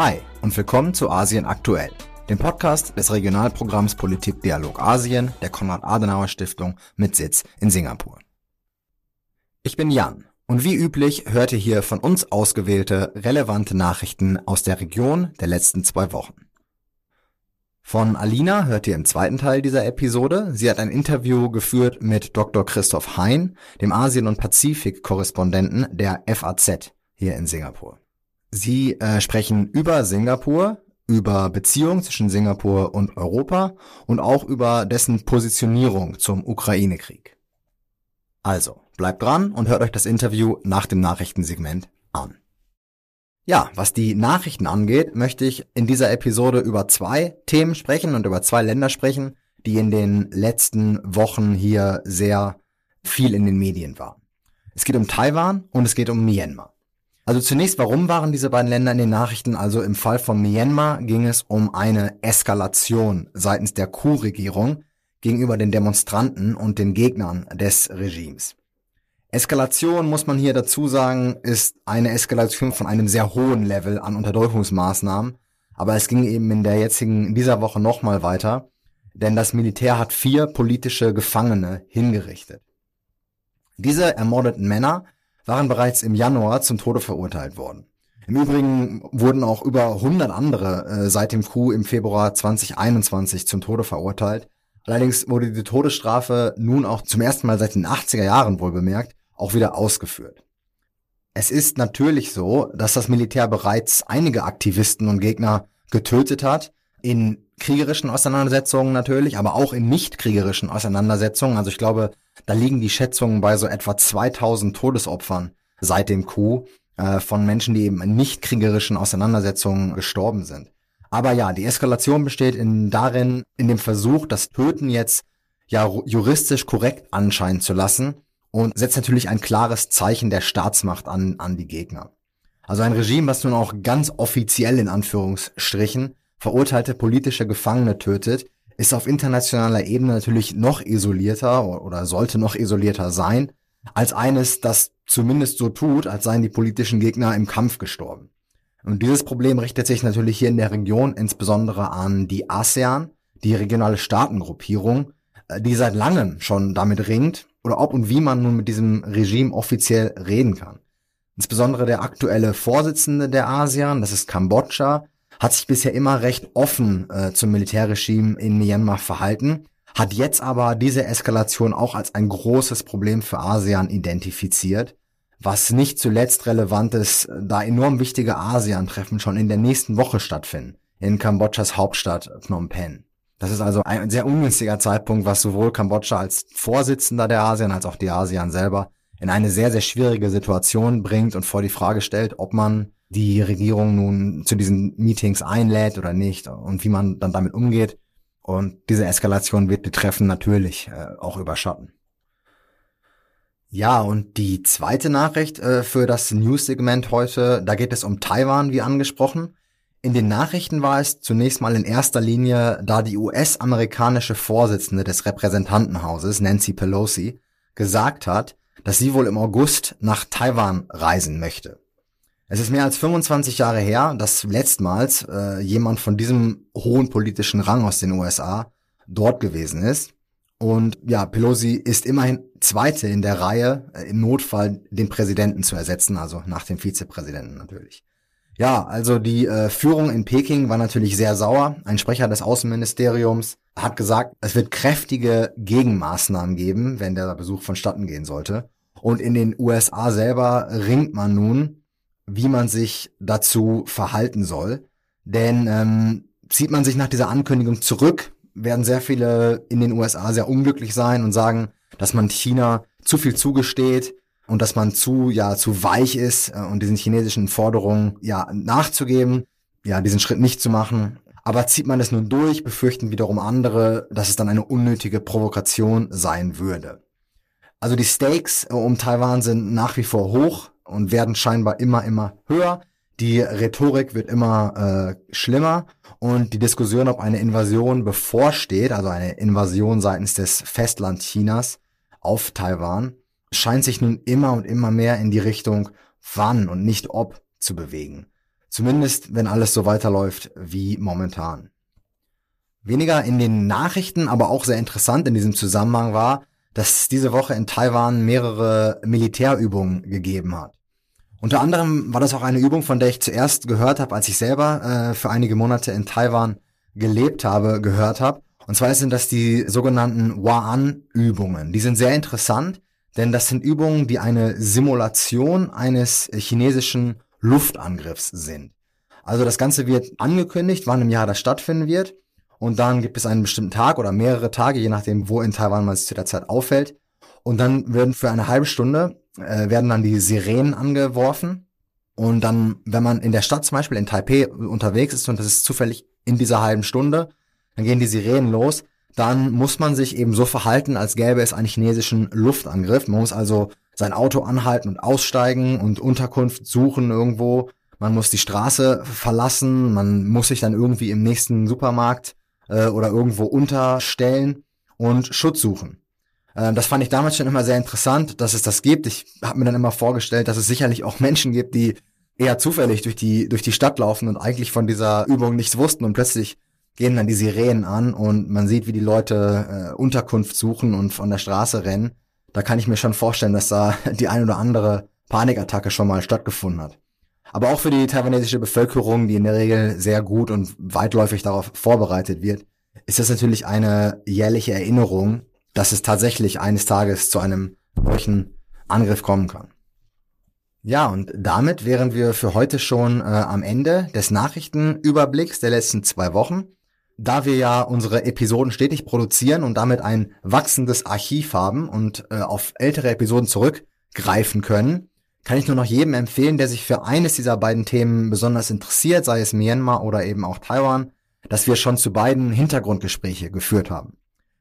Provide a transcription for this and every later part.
Hi und willkommen zu Asien aktuell, dem Podcast des Regionalprogramms Politik Dialog Asien der Konrad-Adenauer Stiftung mit Sitz in Singapur. Ich bin Jan und wie üblich hört ihr hier von uns ausgewählte relevante Nachrichten aus der Region der letzten zwei Wochen. Von Alina hört ihr im zweiten Teil dieser Episode. Sie hat ein Interview geführt mit Dr. Christoph Hein, dem Asien- und Pazifik-Korrespondenten der FAZ hier in Singapur. Sie äh, sprechen über Singapur, über Beziehungen zwischen Singapur und Europa und auch über dessen Positionierung zum Ukraine-Krieg. Also, bleibt dran und hört euch das Interview nach dem Nachrichtensegment an. Ja, was die Nachrichten angeht, möchte ich in dieser Episode über zwei Themen sprechen und über zwei Länder sprechen, die in den letzten Wochen hier sehr viel in den Medien waren. Es geht um Taiwan und es geht um Myanmar. Also zunächst, warum waren diese beiden Länder in den Nachrichten? Also im Fall von Myanmar ging es um eine Eskalation seitens der Coup-Regierung gegenüber den Demonstranten und den Gegnern des Regimes. Eskalation, muss man hier dazu sagen, ist eine Eskalation von einem sehr hohen Level an Unterdrückungsmaßnahmen. Aber es ging eben in der jetzigen, in dieser Woche nochmal weiter, denn das Militär hat vier politische Gefangene hingerichtet. Diese ermordeten Männer waren bereits im Januar zum Tode verurteilt worden. Im Übrigen wurden auch über 100 andere äh, seit dem Coup im Februar 2021 zum Tode verurteilt. Allerdings wurde die Todesstrafe nun auch zum ersten Mal seit den 80er Jahren wohl bemerkt auch wieder ausgeführt. Es ist natürlich so, dass das Militär bereits einige Aktivisten und Gegner getötet hat, in kriegerischen Auseinandersetzungen natürlich, aber auch in nicht kriegerischen Auseinandersetzungen. Also ich glaube, da liegen die Schätzungen bei so etwa 2000 Todesopfern seit dem Coup äh, von Menschen, die eben in nicht kriegerischen Auseinandersetzungen gestorben sind. Aber ja, die Eskalation besteht in darin, in dem Versuch, das Töten jetzt ja juristisch korrekt anscheinen zu lassen und setzt natürlich ein klares Zeichen der Staatsmacht an, an die Gegner. Also ein Regime, was nun auch ganz offiziell in Anführungsstrichen verurteilte politische Gefangene tötet, ist auf internationaler Ebene natürlich noch isolierter oder sollte noch isolierter sein, als eines, das zumindest so tut, als seien die politischen Gegner im Kampf gestorben. Und dieses Problem richtet sich natürlich hier in der Region insbesondere an die ASEAN, die regionale Staatengruppierung, äh, die seit langem schon damit ringt, oder ob und wie man nun mit diesem Regime offiziell reden kann. Insbesondere der aktuelle Vorsitzende der ASEAN, das ist Kambodscha, hat sich bisher immer recht offen äh, zum Militärregime in Myanmar verhalten, hat jetzt aber diese Eskalation auch als ein großes Problem für ASEAN identifiziert, was nicht zuletzt relevant ist, da enorm wichtige ASEAN-Treffen schon in der nächsten Woche stattfinden, in Kambodschas Hauptstadt Phnom Penh. Das ist also ein sehr ungünstiger Zeitpunkt, was sowohl Kambodscha als Vorsitzender der ASEAN als auch die ASEAN selber in eine sehr, sehr schwierige Situation bringt und vor die Frage stellt, ob man die Regierung nun zu diesen Meetings einlädt oder nicht und wie man dann damit umgeht. Und diese Eskalation wird die Treffen natürlich äh, auch überschatten. Ja, und die zweite Nachricht äh, für das News-Segment heute, da geht es um Taiwan, wie angesprochen. In den Nachrichten war es zunächst mal in erster Linie, da die US-amerikanische Vorsitzende des Repräsentantenhauses, Nancy Pelosi, gesagt hat, dass sie wohl im August nach Taiwan reisen möchte. Es ist mehr als 25 Jahre her, dass letztmals äh, jemand von diesem hohen politischen Rang aus den USA dort gewesen ist. Und ja, Pelosi ist immerhin Zweite in der Reihe, äh, im Notfall den Präsidenten zu ersetzen, also nach dem Vizepräsidenten natürlich. Ja, also die äh, Führung in Peking war natürlich sehr sauer. Ein Sprecher des Außenministeriums hat gesagt, es wird kräftige Gegenmaßnahmen geben, wenn der Besuch vonstatten gehen sollte. Und in den USA selber ringt man nun, wie man sich dazu verhalten soll. Denn ähm, zieht man sich nach dieser Ankündigung zurück, werden sehr viele in den USA sehr unglücklich sein und sagen, dass man China zu viel zugesteht, und dass man zu, ja, zu weich ist äh, und diesen chinesischen Forderungen, ja, nachzugeben, ja, diesen Schritt nicht zu machen. Aber zieht man es nun durch, befürchten wiederum andere, dass es dann eine unnötige Provokation sein würde. Also die Stakes äh, um Taiwan sind nach wie vor hoch und werden scheinbar immer, immer höher. Die Rhetorik wird immer äh, schlimmer und die Diskussion, ob eine Invasion bevorsteht, also eine Invasion seitens des Festland Chinas auf Taiwan, scheint sich nun immer und immer mehr in die Richtung wann und nicht ob zu bewegen. Zumindest, wenn alles so weiterläuft wie momentan. Weniger in den Nachrichten, aber auch sehr interessant in diesem Zusammenhang war, dass es diese Woche in Taiwan mehrere Militärübungen gegeben hat. Unter anderem war das auch eine Übung, von der ich zuerst gehört habe, als ich selber äh, für einige Monate in Taiwan gelebt habe, gehört habe. Und zwar sind das die sogenannten Waan-Übungen. Die sind sehr interessant, denn das sind Übungen, die eine Simulation eines chinesischen Luftangriffs sind. Also das Ganze wird angekündigt, wann im Jahr das stattfinden wird. Und dann gibt es einen bestimmten Tag oder mehrere Tage, je nachdem, wo in Taiwan man sich zu der Zeit auffällt. Und dann werden für eine halbe Stunde äh, werden dann die Sirenen angeworfen. Und dann, wenn man in der Stadt zum Beispiel in Taipei unterwegs ist und das ist zufällig in dieser halben Stunde, dann gehen die Sirenen los. Dann muss man sich eben so verhalten, als gäbe es einen chinesischen Luftangriff. Man muss also sein Auto anhalten und aussteigen und Unterkunft suchen irgendwo. Man muss die Straße verlassen. Man muss sich dann irgendwie im nächsten Supermarkt äh, oder irgendwo unterstellen und Schutz suchen. Äh, das fand ich damals schon immer sehr interessant, dass es das gibt. Ich habe mir dann immer vorgestellt, dass es sicherlich auch Menschen gibt, die eher zufällig durch die, durch die Stadt laufen und eigentlich von dieser Übung nichts wussten und plötzlich gehen dann die Sirenen an und man sieht, wie die Leute äh, Unterkunft suchen und von der Straße rennen. Da kann ich mir schon vorstellen, dass da die ein oder andere Panikattacke schon mal stattgefunden hat. Aber auch für die taiwanesische Bevölkerung, die in der Regel sehr gut und weitläufig darauf vorbereitet wird, ist das natürlich eine jährliche Erinnerung, dass es tatsächlich eines Tages zu einem solchen Angriff kommen kann. Ja, und damit wären wir für heute schon äh, am Ende des Nachrichtenüberblicks der letzten zwei Wochen. Da wir ja unsere Episoden stetig produzieren und damit ein wachsendes Archiv haben und äh, auf ältere Episoden zurückgreifen können, kann ich nur noch jedem empfehlen, der sich für eines dieser beiden Themen besonders interessiert, sei es Myanmar oder eben auch Taiwan, dass wir schon zu beiden Hintergrundgespräche geführt haben.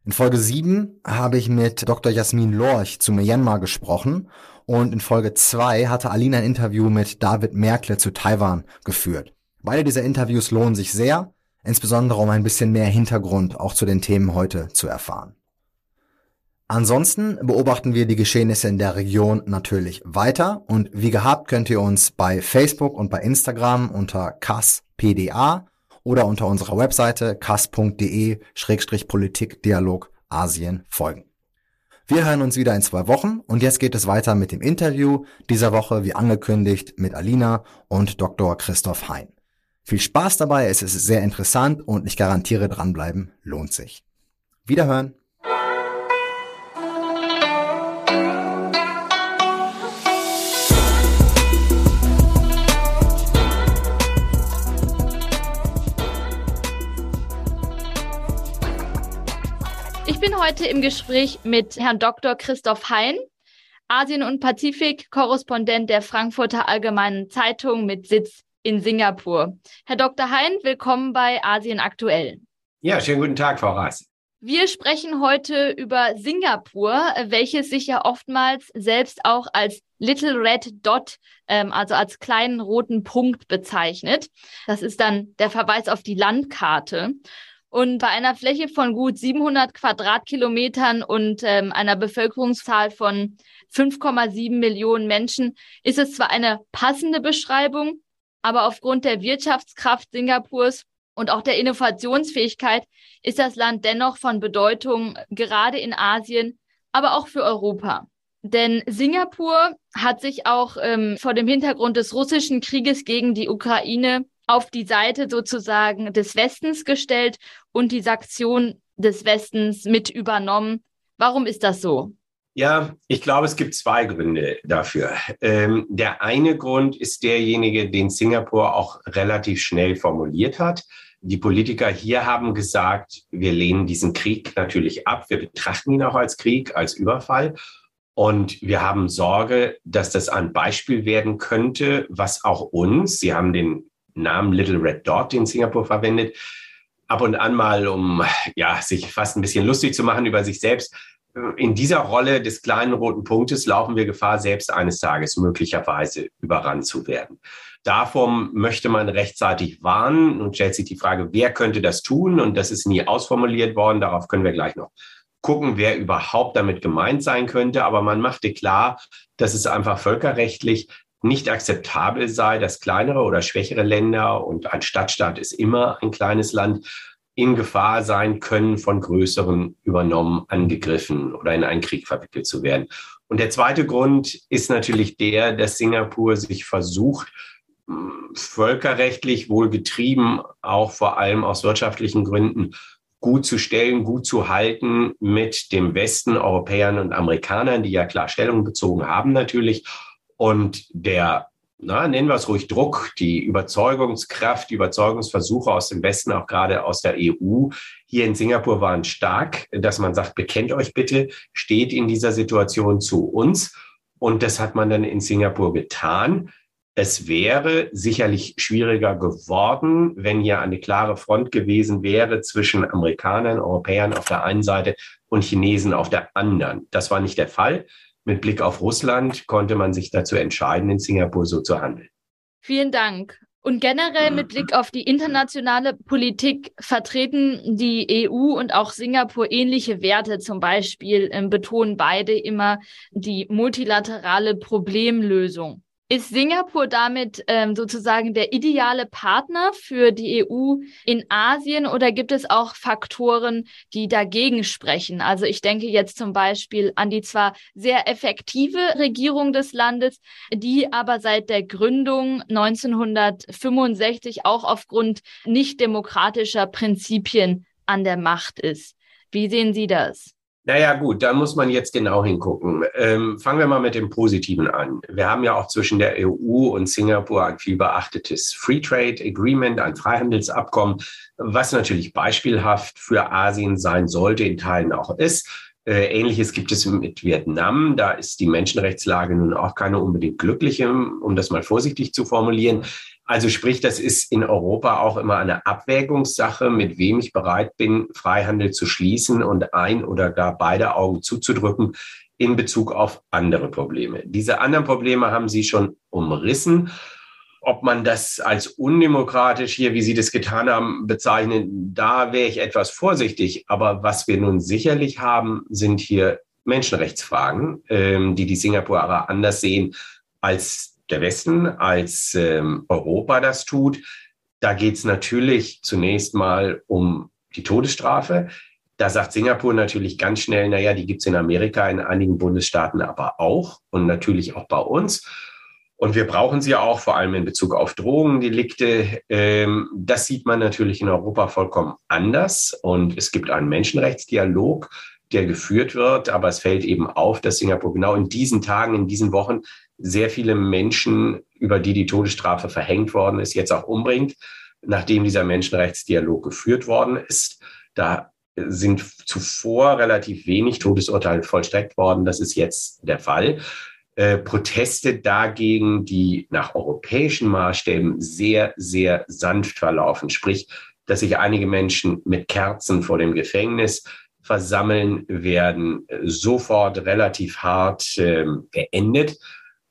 In Folge 7 habe ich mit Dr. Jasmin Lorch zu Myanmar gesprochen und in Folge 2 hatte Alina ein Interview mit David Merkle zu Taiwan geführt. Beide dieser Interviews lohnen sich sehr, insbesondere um ein bisschen mehr Hintergrund auch zu den Themen heute zu erfahren. Ansonsten beobachten wir die Geschehnisse in der Region natürlich weiter und wie gehabt könnt ihr uns bei Facebook und bei Instagram unter KASPDA oder unter unserer Webseite kas.de-politikdialog Asien folgen. Wir hören uns wieder in zwei Wochen und jetzt geht es weiter mit dem Interview dieser Woche, wie angekündigt, mit Alina und Dr. Christoph Hein. Viel Spaß dabei, es ist sehr interessant und ich garantiere dranbleiben lohnt sich. Wiederhören! Heute im Gespräch mit Herrn Dr. Christoph Hein, Asien- und Pazifik-Korrespondent der Frankfurter Allgemeinen Zeitung mit Sitz in Singapur. Herr Dr. Hein, willkommen bei Asien aktuell. Ja, schönen guten Tag, Frau Raas. Wir sprechen heute über Singapur, welches sich ja oftmals selbst auch als Little Red Dot, ähm, also als kleinen roten Punkt bezeichnet. Das ist dann der Verweis auf die Landkarte. Und bei einer Fläche von gut 700 Quadratkilometern und ähm, einer Bevölkerungszahl von 5,7 Millionen Menschen ist es zwar eine passende Beschreibung, aber aufgrund der Wirtschaftskraft Singapurs und auch der Innovationsfähigkeit ist das Land dennoch von Bedeutung, gerade in Asien, aber auch für Europa. Denn Singapur hat sich auch ähm, vor dem Hintergrund des russischen Krieges gegen die Ukraine auf die Seite sozusagen des Westens gestellt und die Sanktionen des Westens mit übernommen. Warum ist das so? Ja, ich glaube, es gibt zwei Gründe dafür. Ähm, der eine Grund ist derjenige, den Singapur auch relativ schnell formuliert hat. Die Politiker hier haben gesagt, wir lehnen diesen Krieg natürlich ab. Wir betrachten ihn auch als Krieg, als Überfall. Und wir haben Sorge, dass das ein Beispiel werden könnte, was auch uns, Sie haben den Namen Little Red Dot in Singapur verwendet. Ab und an mal, um ja, sich fast ein bisschen lustig zu machen über sich selbst. In dieser Rolle des kleinen roten Punktes laufen wir Gefahr, selbst eines Tages möglicherweise überrannt zu werden. Davor möchte man rechtzeitig warnen und stellt sich die Frage, wer könnte das tun? Und das ist nie ausformuliert worden. Darauf können wir gleich noch gucken, wer überhaupt damit gemeint sein könnte. Aber man machte klar, dass es einfach völkerrechtlich nicht akzeptabel sei, dass kleinere oder schwächere Länder und ein Stadtstaat ist immer ein kleines Land, in Gefahr sein können, von größeren übernommen, angegriffen oder in einen Krieg verwickelt zu werden. Und der zweite Grund ist natürlich der, dass Singapur sich versucht, völkerrechtlich wohl getrieben, auch vor allem aus wirtschaftlichen Gründen, gut zu stellen, gut zu halten mit dem Westen, Europäern und Amerikanern, die ja klar Stellung bezogen haben natürlich. Und der na, nennen wir es ruhig Druck, die Überzeugungskraft, die Überzeugungsversuche aus dem Westen, auch gerade aus der EU, hier in Singapur waren stark, dass man sagt, bekennt euch bitte, steht in dieser Situation zu uns. Und das hat man dann in Singapur getan. Es wäre sicherlich schwieriger geworden, wenn hier eine klare Front gewesen wäre zwischen Amerikanern, Europäern auf der einen Seite und Chinesen auf der anderen. Das war nicht der Fall mit Blick auf Russland konnte man sich dazu entscheiden, in Singapur so zu handeln. Vielen Dank. Und generell mit Blick auf die internationale Politik vertreten die EU und auch Singapur ähnliche Werte. Zum Beispiel äh, betonen beide immer die multilaterale Problemlösung. Ist Singapur damit ähm, sozusagen der ideale Partner für die EU in Asien oder gibt es auch Faktoren, die dagegen sprechen? Also ich denke jetzt zum Beispiel an die zwar sehr effektive Regierung des Landes, die aber seit der Gründung 1965 auch aufgrund nicht demokratischer Prinzipien an der Macht ist. Wie sehen Sie das? Naja, gut, da muss man jetzt genau hingucken. Ähm, fangen wir mal mit dem Positiven an. Wir haben ja auch zwischen der EU und Singapur ein viel beachtetes Free Trade Agreement, ein Freihandelsabkommen, was natürlich beispielhaft für Asien sein sollte, in Teilen auch ist. Äh, Ähnliches gibt es mit Vietnam. Da ist die Menschenrechtslage nun auch keine unbedingt glückliche, um das mal vorsichtig zu formulieren. Also sprich, das ist in Europa auch immer eine Abwägungssache, mit wem ich bereit bin, Freihandel zu schließen und ein oder gar beide Augen zuzudrücken in Bezug auf andere Probleme. Diese anderen Probleme haben Sie schon umrissen. Ob man das als undemokratisch hier, wie Sie das getan haben, bezeichnen, da wäre ich etwas vorsichtig. Aber was wir nun sicherlich haben, sind hier Menschenrechtsfragen, ähm, die die Singapurer anders sehen als der Westen, als ähm, Europa das tut. Da geht es natürlich zunächst mal um die Todesstrafe. Da sagt Singapur natürlich ganz schnell, naja, die gibt es in Amerika, in einigen Bundesstaaten aber auch und natürlich auch bei uns. Und wir brauchen sie auch, vor allem in Bezug auf Drogendelikte. Ähm, das sieht man natürlich in Europa vollkommen anders. Und es gibt einen Menschenrechtsdialog, der geführt wird. Aber es fällt eben auf, dass Singapur genau in diesen Tagen, in diesen Wochen sehr viele Menschen, über die die Todesstrafe verhängt worden ist, jetzt auch umbringt, nachdem dieser Menschenrechtsdialog geführt worden ist. Da sind zuvor relativ wenig Todesurteile vollstreckt worden. Das ist jetzt der Fall. Äh, Proteste dagegen, die nach europäischen Maßstäben sehr, sehr sanft verlaufen. Sprich, dass sich einige Menschen mit Kerzen vor dem Gefängnis versammeln, werden sofort relativ hart äh, geendet.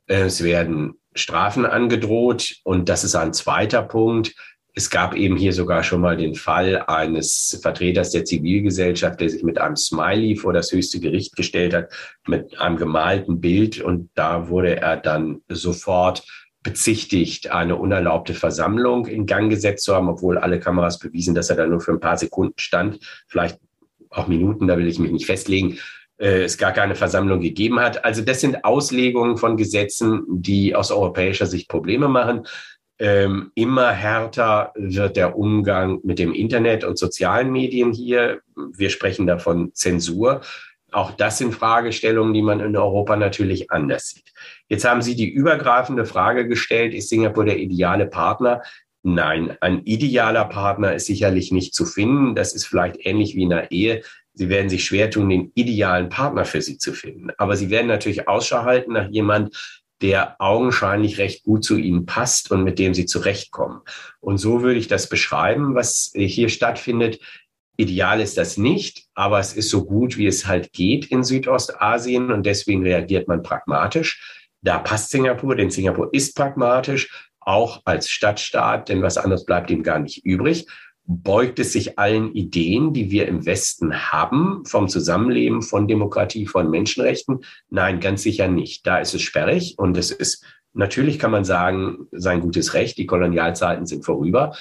Es werden Strafen angedroht und das ist ein zweiter Punkt. Es gab eben hier sogar schon mal den Fall eines Vertreters der Zivilgesellschaft, der sich mit einem Smiley vor das höchste Gericht gestellt hat, mit einem gemalten Bild. Und da wurde er dann sofort bezichtigt, eine unerlaubte Versammlung in Gang gesetzt zu haben, obwohl alle Kameras bewiesen, dass er da nur für ein paar Sekunden stand, vielleicht auch Minuten, da will ich mich nicht festlegen äh, es gar keine Versammlung gegeben hat. Also das sind Auslegungen von Gesetzen, die aus europäischer Sicht Probleme machen. Ähm, immer härter wird der Umgang mit dem Internet und sozialen Medien hier. Wir sprechen davon Zensur. Auch das sind Fragestellungen, die man in Europa natürlich anders sieht. Jetzt haben Sie die übergreifende Frage gestellt, ist Singapur der ideale Partner? Nein, ein idealer Partner ist sicherlich nicht zu finden. Das ist vielleicht ähnlich wie in einer Ehe. Sie werden sich schwer tun, den idealen Partner für Sie zu finden. Aber Sie werden natürlich Ausschau halten nach jemand, der augenscheinlich recht gut zu Ihnen passt und mit dem Sie zurechtkommen. Und so würde ich das beschreiben, was hier stattfindet. Ideal ist das nicht, aber es ist so gut, wie es halt geht in Südostasien und deswegen reagiert man pragmatisch. Da passt Singapur, denn Singapur ist pragmatisch, auch als Stadtstaat, denn was anderes bleibt ihm gar nicht übrig beugt es sich allen Ideen, die wir im Westen haben, vom Zusammenleben, von Demokratie, von Menschenrechten? Nein, ganz sicher nicht. Da ist es sperrig und es ist Natürlich kann man sagen, sein gutes Recht, die Kolonialzeiten sind vorüber.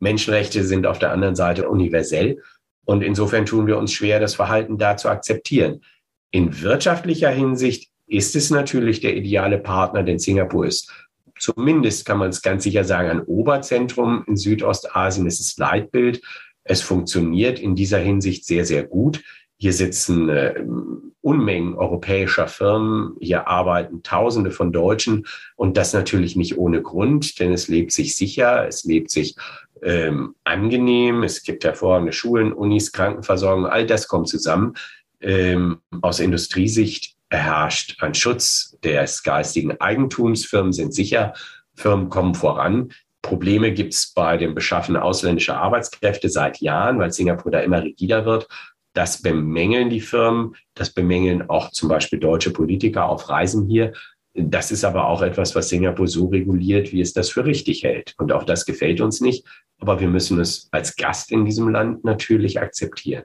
Menschenrechte sind auf der anderen Seite universell. Und insofern tun wir uns schwer, das Verhalten da zu akzeptieren. In wirtschaftlicher Hinsicht ist es natürlich der ideale Partner, denn Singapur ist zumindest, kann man es ganz sicher sagen, ein Oberzentrum in Südostasien. Ist Leitbild. Es funktioniert in dieser Hinsicht sehr, sehr gut. Hier sitzen äh, Unmengen europäischer Firmen, hier arbeiten Tausende von Deutschen und das natürlich nicht ohne Grund, denn es lebt sich sicher, es lebt sich ähm, angenehm, es gibt hervorragende Schulen, Unis, Krankenversorgung, all das kommt zusammen. Ähm, aus Industriesicht herrscht ein Schutz des geistigen Eigentums, Firmen sind sicher, Firmen kommen voran. Probleme gibt es bei dem Beschaffen ausländischer Arbeitskräfte seit Jahren, weil Singapur da immer rigider wird. Das bemängeln die Firmen, das bemängeln auch zum Beispiel deutsche Politiker auf Reisen hier. Das ist aber auch etwas, was Singapur so reguliert, wie es das für richtig hält. Und auch das gefällt uns nicht. Aber wir müssen es als Gast in diesem Land natürlich akzeptieren.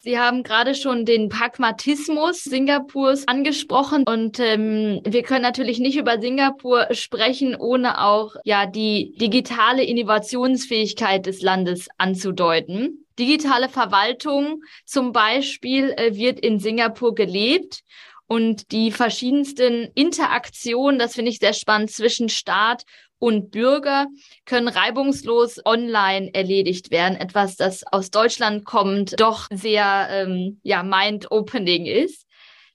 Sie haben gerade schon den Pragmatismus Singapurs angesprochen und ähm, wir können natürlich nicht über Singapur sprechen, ohne auch ja die digitale Innovationsfähigkeit des Landes anzudeuten. Digitale Verwaltung zum Beispiel äh, wird in Singapur gelebt und die verschiedensten Interaktionen, das finde ich sehr spannend, zwischen Staat und Bürger können reibungslos online erledigt werden. Etwas, das aus Deutschland kommt, doch sehr ähm, ja, mind-opening ist.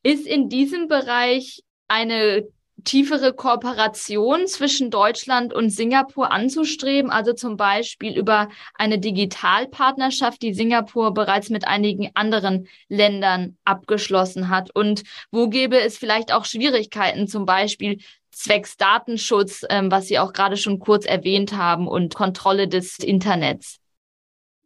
Ist in diesem Bereich eine tiefere Kooperation zwischen Deutschland und Singapur anzustreben, also zum Beispiel über eine Digitalpartnerschaft, die Singapur bereits mit einigen anderen Ländern abgeschlossen hat. Und wo gäbe es vielleicht auch Schwierigkeiten, zum Beispiel zwecks Datenschutz, ähm, was Sie auch gerade schon kurz erwähnt haben, und Kontrolle des Internets?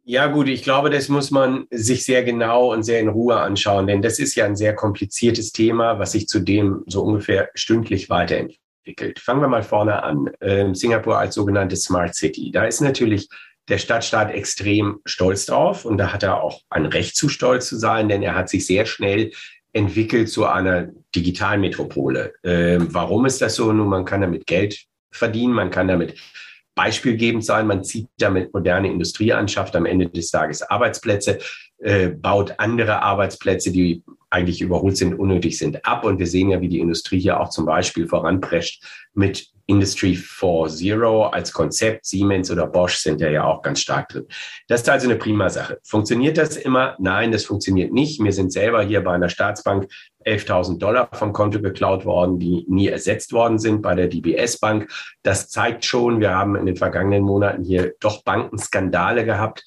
Ja, gut, ich glaube, das muss man sich sehr genau und sehr in Ruhe anschauen, denn das ist ja ein sehr kompliziertes Thema, was sich zudem so ungefähr stündlich weiterentwickelt. Fangen wir mal vorne an. Ähm, Singapur als sogenannte Smart City. Da ist natürlich der Stadtstaat extrem stolz drauf und da hat er auch ein Recht zu stolz zu sein, denn er hat sich sehr schnell entwickelt zu einer Digitalmetropole. Ähm, warum ist das so? Nun, man kann damit Geld verdienen, man kann damit beispielgebend sein. Man zieht damit moderne Industrie an, schafft am Ende des Tages Arbeitsplätze, äh, baut andere Arbeitsplätze, die eigentlich überholt sind, unnötig sind, ab. Und wir sehen ja, wie die Industrie hier auch zum Beispiel voranprescht mit Industry 4.0 als Konzept. Siemens oder Bosch sind ja, ja auch ganz stark drin. Das ist also eine prima Sache. Funktioniert das immer? Nein, das funktioniert nicht. Wir sind selber hier bei einer Staatsbank 11.000 Dollar vom Konto geklaut worden, die nie ersetzt worden sind bei der DBS Bank. Das zeigt schon, wir haben in den vergangenen Monaten hier doch Bankenskandale gehabt,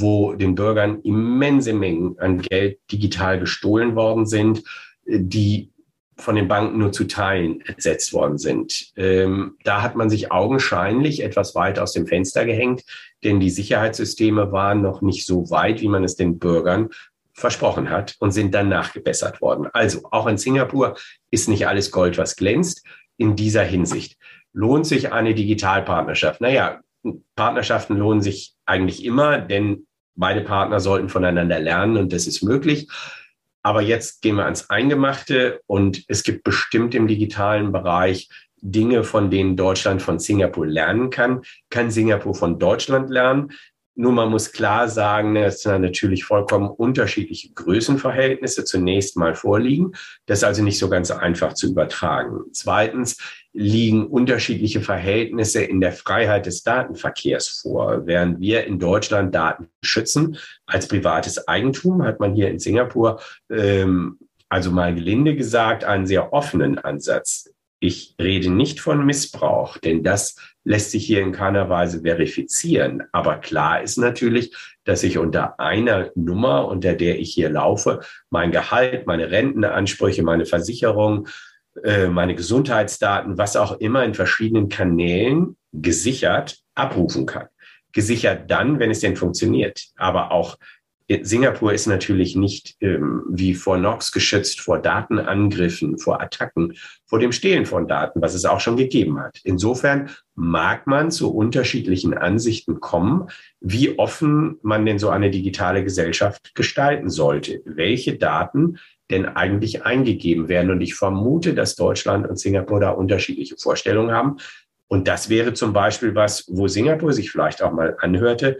wo den Bürgern immense Mengen an Geld digital gestohlen worden sind, die von den Banken nur zu Teilen ersetzt worden sind. Ähm, da hat man sich augenscheinlich etwas weit aus dem Fenster gehängt, denn die Sicherheitssysteme waren noch nicht so weit, wie man es den Bürgern versprochen hat und sind dann nachgebessert worden. Also auch in Singapur ist nicht alles Gold, was glänzt. In dieser Hinsicht lohnt sich eine Digitalpartnerschaft. Naja, Partnerschaften lohnen sich eigentlich immer, denn beide Partner sollten voneinander lernen und das ist möglich. Aber jetzt gehen wir ans Eingemachte und es gibt bestimmt im digitalen Bereich Dinge, von denen Deutschland von Singapur lernen kann. Kann Singapur von Deutschland lernen? Nur man muss klar sagen, dass da natürlich vollkommen unterschiedliche Größenverhältnisse zunächst mal vorliegen. Das ist also nicht so ganz einfach zu übertragen. Zweitens liegen unterschiedliche Verhältnisse in der Freiheit des Datenverkehrs vor. Während wir in Deutschland Daten schützen als privates Eigentum, hat man hier in Singapur, ähm, also mal gelinde gesagt, einen sehr offenen Ansatz. Ich rede nicht von Missbrauch, denn das lässt sich hier in keiner Weise verifizieren. Aber klar ist natürlich, dass ich unter einer Nummer, unter der ich hier laufe, mein Gehalt, meine Rentenansprüche, meine Versicherung, äh, meine Gesundheitsdaten, was auch immer in verschiedenen Kanälen gesichert abrufen kann. Gesichert dann, wenn es denn funktioniert. Aber auch Singapur ist natürlich nicht ähm, wie vor Nox geschützt vor Datenangriffen, vor Attacken, vor dem Stehlen von Daten, was es auch schon gegeben hat. Insofern mag man zu unterschiedlichen Ansichten kommen, wie offen man denn so eine digitale Gesellschaft gestalten sollte, welche Daten denn eigentlich eingegeben werden? Und ich vermute, dass Deutschland und Singapur da unterschiedliche Vorstellungen haben. Und das wäre zum Beispiel was, wo Singapur sich vielleicht auch mal anhörte,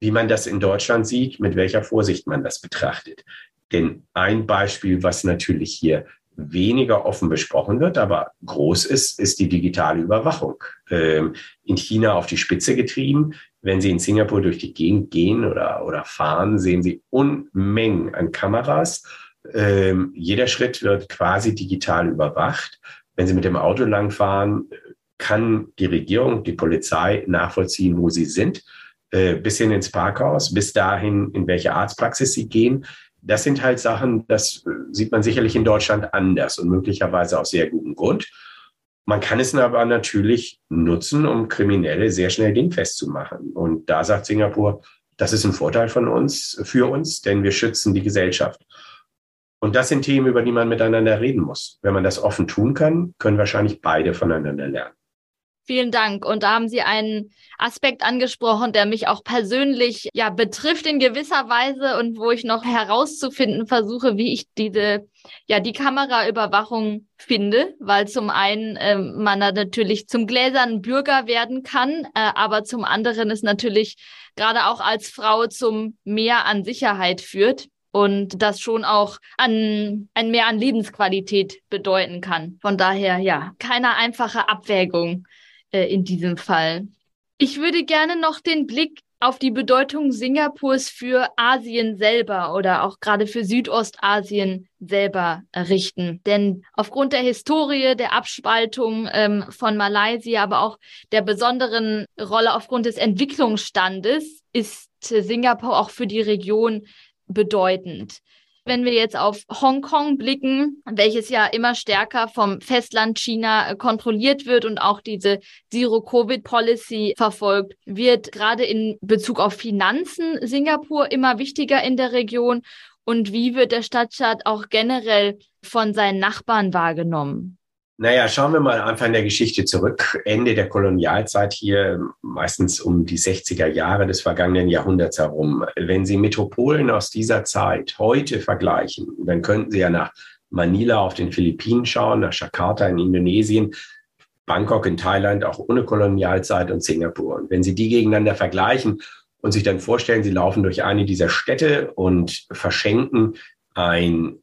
wie man das in Deutschland sieht, mit welcher Vorsicht man das betrachtet. Denn ein Beispiel, was natürlich hier weniger offen besprochen wird, aber groß ist, ist die digitale Überwachung. Ähm, in China auf die Spitze getrieben. Wenn Sie in Singapur durch die Gegend gehen oder, oder fahren, sehen Sie Unmengen an Kameras. Ähm, jeder Schritt wird quasi digital überwacht. Wenn Sie mit dem Auto langfahren, kann die Regierung, die Polizei nachvollziehen, wo Sie sind, äh, bis hin ins Parkhaus, bis dahin, in welche Arztpraxis Sie gehen das sind halt Sachen, das sieht man sicherlich in Deutschland anders und möglicherweise aus sehr gutem Grund. Man kann es aber natürlich nutzen, um Kriminelle sehr schnell dingfest zu machen. Und da sagt Singapur, das ist ein Vorteil von uns, für uns, denn wir schützen die Gesellschaft. Und das sind Themen, über die man miteinander reden muss. Wenn man das offen tun kann, können wahrscheinlich beide voneinander lernen. Vielen Dank. Und da haben Sie einen Aspekt angesprochen, der mich auch persönlich ja betrifft in gewisser Weise und wo ich noch herauszufinden versuche, wie ich diese ja die Kameraüberwachung finde, weil zum einen äh, man da natürlich zum gläsernen Bürger werden kann, äh, aber zum anderen es natürlich gerade auch als Frau zum Mehr an Sicherheit führt und das schon auch an ein Mehr an Lebensqualität bedeuten kann. Von daher ja, keine einfache Abwägung äh, in diesem Fall. Ich würde gerne noch den Blick auf die Bedeutung Singapurs für Asien selber oder auch gerade für Südostasien selber richten. Denn aufgrund der Historie, der Abspaltung ähm, von Malaysia, aber auch der besonderen Rolle aufgrund des Entwicklungsstandes ist Singapur auch für die Region bedeutend. Wenn wir jetzt auf Hongkong blicken, welches ja immer stärker vom Festland China äh, kontrolliert wird und auch diese Zero-Covid-Policy verfolgt, wird gerade in Bezug auf Finanzen Singapur immer wichtiger in der Region. Und wie wird der Stadtstaat auch generell von seinen Nachbarn wahrgenommen? Naja, schauen wir mal einfach in der Geschichte zurück. Ende der Kolonialzeit hier, meistens um die 60er Jahre des vergangenen Jahrhunderts herum. Wenn Sie Metropolen aus dieser Zeit heute vergleichen, dann könnten Sie ja nach Manila auf den Philippinen schauen, nach Jakarta in Indonesien, Bangkok in Thailand, auch ohne Kolonialzeit und Singapur. Und wenn Sie die gegeneinander vergleichen und sich dann vorstellen, Sie laufen durch eine dieser Städte und verschenken ein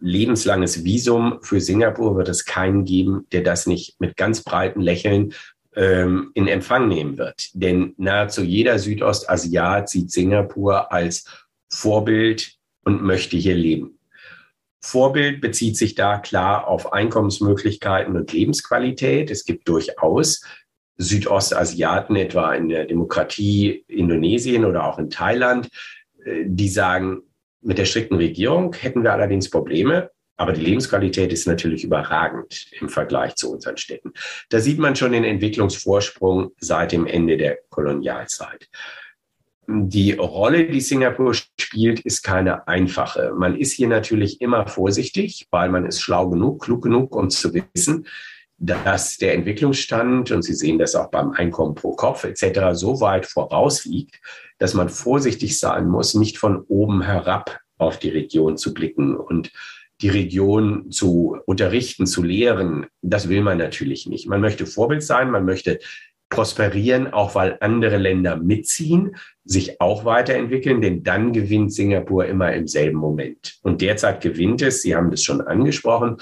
lebenslanges Visum für Singapur wird es keinen geben, der das nicht mit ganz breiten Lächeln ähm, in Empfang nehmen wird. Denn nahezu jeder Südostasiat sieht Singapur als Vorbild und möchte hier leben. Vorbild bezieht sich da klar auf Einkommensmöglichkeiten und Lebensqualität. Es gibt durchaus Südostasiaten, etwa in der Demokratie Indonesien oder auch in Thailand, äh, die sagen, mit der strikten Regierung hätten wir allerdings Probleme. Aber die Lebensqualität ist natürlich überragend im Vergleich zu unseren Städten. Da sieht man schon den Entwicklungsvorsprung seit dem Ende der Kolonialzeit. Die Rolle, die Singapur spielt, ist keine einfache. Man ist hier natürlich immer vorsichtig, weil man ist schlau genug, klug genug, um zu wissen, dass der Entwicklungsstand, und Sie sehen das auch beim Einkommen pro Kopf etc., so weit vorausliegt, dass man vorsichtig sein muss, nicht von oben herab auf die Region zu blicken und die Region zu unterrichten, zu lehren. Das will man natürlich nicht. Man möchte Vorbild sein, man möchte prosperieren, auch weil andere Länder mitziehen, sich auch weiterentwickeln, denn dann gewinnt Singapur immer im selben Moment. Und derzeit gewinnt es, Sie haben das schon angesprochen,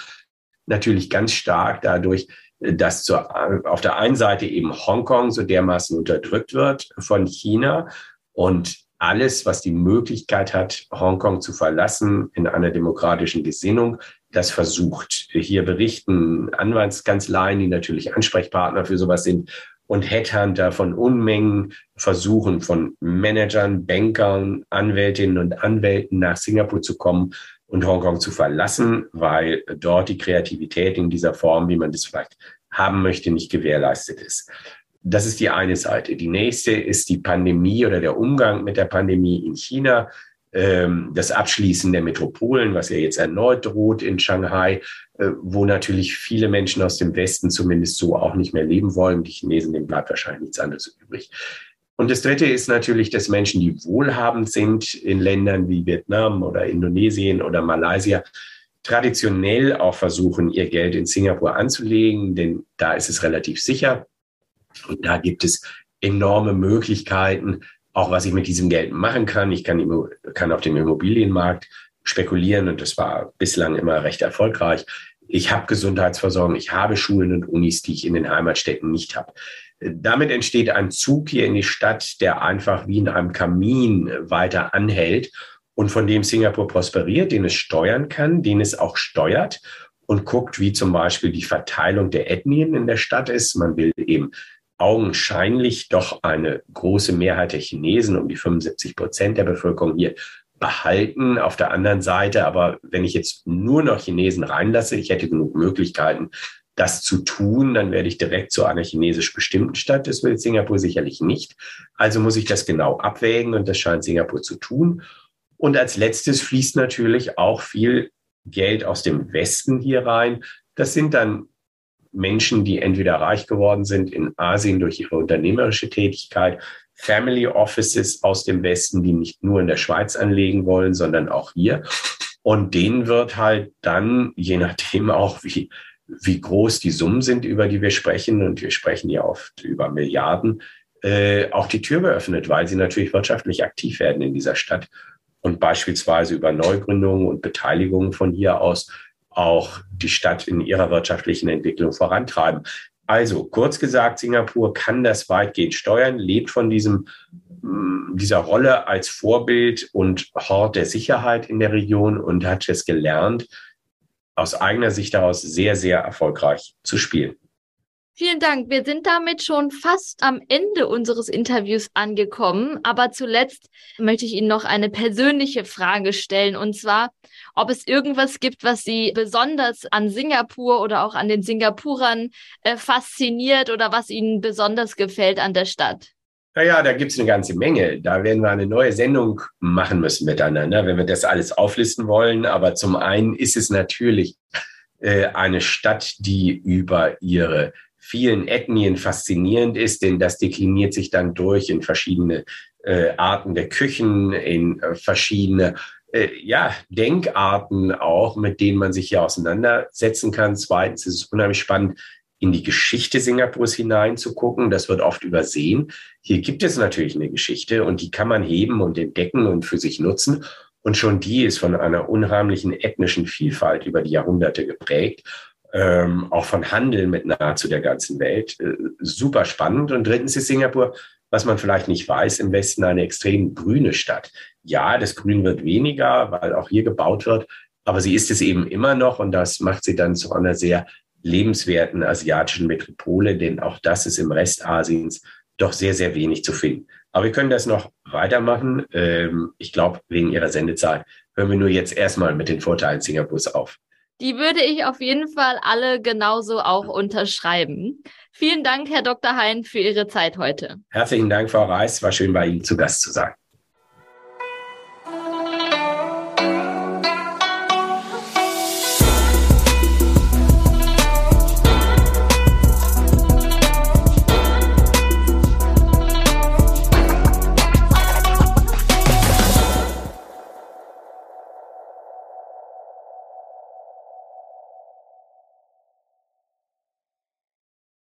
natürlich ganz stark dadurch, dass zur, auf der einen Seite eben Hongkong so dermaßen unterdrückt wird von China und alles, was die Möglichkeit hat, Hongkong zu verlassen in einer demokratischen Gesinnung, das versucht. Hier berichten Anwaltskanzleien, die natürlich Ansprechpartner für sowas sind, und Headhunter von Unmengen versuchen, von Managern, Bankern, Anwältinnen und Anwälten nach Singapur zu kommen und Hongkong zu verlassen, weil dort die Kreativität in dieser Form, wie man das vielleicht haben möchte, nicht gewährleistet ist. Das ist die eine Seite. Die nächste ist die Pandemie oder der Umgang mit der Pandemie in China, das Abschließen der Metropolen, was ja jetzt erneut droht in Shanghai, äh, wo natürlich viele Menschen aus dem Westen zumindest so auch nicht mehr leben wollen. Die Chinesen, denen bleibt wahrscheinlich nichts anderes übrig. Und das Dritte ist natürlich, dass Menschen, die wohlhabend sind in Ländern wie Vietnam oder Indonesien oder Malaysia, traditionell auch versuchen, ihr Geld in Singapur anzulegen, denn da ist es relativ sicher. Und da gibt es enorme Möglichkeiten, auch was ich mit diesem Geld machen kann. Ich kann, kann auf dem Immobilienmarkt spekulieren und das war bislang immer recht erfolgreich. Ich habe Gesundheitsversorgung, ich habe Schulen und Unis, die ich in den Heimatstädten nicht habe. Damit entsteht ein Zug hier in die Stadt, der einfach wie in einem Kamin weiter anhält und von dem Singapur prosperiert, den es steuern kann, den es auch steuert und guckt, wie zum Beispiel die Verteilung der Ethnien in der Stadt ist. Man will eben augenscheinlich doch eine große Mehrheit der Chinesen, um die 75 Prozent der Bevölkerung hier behalten. Auf der anderen Seite, aber wenn ich jetzt nur noch Chinesen reinlasse, ich hätte genug Möglichkeiten, das zu tun, dann werde ich direkt zu einer chinesisch bestimmten Stadt. Das will Singapur sicherlich nicht. Also muss ich das genau abwägen und das scheint Singapur zu tun. Und als letztes fließt natürlich auch viel Geld aus dem Westen hier rein. Das sind dann Menschen, die entweder reich geworden sind in Asien durch ihre unternehmerische Tätigkeit, Family Offices aus dem Westen, die nicht nur in der Schweiz anlegen wollen, sondern auch hier. Und denen wird halt dann, je nachdem auch, wie, wie groß die Summen sind, über die wir sprechen, und wir sprechen ja oft über Milliarden, äh, auch die Tür geöffnet, weil sie natürlich wirtschaftlich aktiv werden in dieser Stadt und beispielsweise über Neugründungen und Beteiligungen von hier aus auch die Stadt in ihrer wirtschaftlichen Entwicklung vorantreiben. Also kurz gesagt, Singapur kann das weitgehend steuern, lebt von diesem, mm, dieser Rolle als Vorbild und Hort der Sicherheit in der Region und hat es gelernt, aus eigener Sicht daraus sehr, sehr erfolgreich zu spielen. Vielen Dank. Wir sind damit schon fast am Ende unseres Interviews angekommen. Aber zuletzt möchte ich Ihnen noch eine persönliche Frage stellen. Und zwar, ob es irgendwas gibt, was Sie besonders an Singapur oder auch an den Singapurern äh, fasziniert oder was Ihnen besonders gefällt an der Stadt. Naja, da gibt es eine ganze Menge. Da werden wir eine neue Sendung machen müssen miteinander, wenn wir das alles auflisten wollen. Aber zum einen ist es natürlich äh, eine Stadt, die über ihre vielen Ethnien faszinierend ist, denn das dekliniert sich dann durch in verschiedene äh, Arten der Küchen, in äh, verschiedene äh, ja, Denkarten auch, mit denen man sich hier auseinandersetzen kann. Zweitens ist es unheimlich spannend, in die Geschichte Singapurs hineinzugucken. Das wird oft übersehen. Hier gibt es natürlich eine Geschichte und die kann man heben und entdecken und für sich nutzen. Und schon die ist von einer unheimlichen ethnischen Vielfalt über die Jahrhunderte geprägt ähm, auch von Handeln mit nahezu der ganzen Welt. Äh, super spannend. Und drittens ist Singapur, was man vielleicht nicht weiß, im Westen eine extrem grüne Stadt. Ja, das Grün wird weniger, weil auch hier gebaut wird, aber sie ist es eben immer noch und das macht sie dann zu einer sehr lebenswerten asiatischen Metropole, denn auch das ist im Rest Asiens doch sehr, sehr wenig zu finden. Aber wir können das noch weitermachen. Ähm, ich glaube, wegen Ihrer Sendezeit hören wir nur jetzt erstmal mit den Vorteilen Singapurs auf. Die würde ich auf jeden Fall alle genauso auch unterschreiben. Vielen Dank, Herr Dr. Hein, für Ihre Zeit heute. Herzlichen Dank, Frau Reis. War schön, bei Ihnen zu Gast zu sein.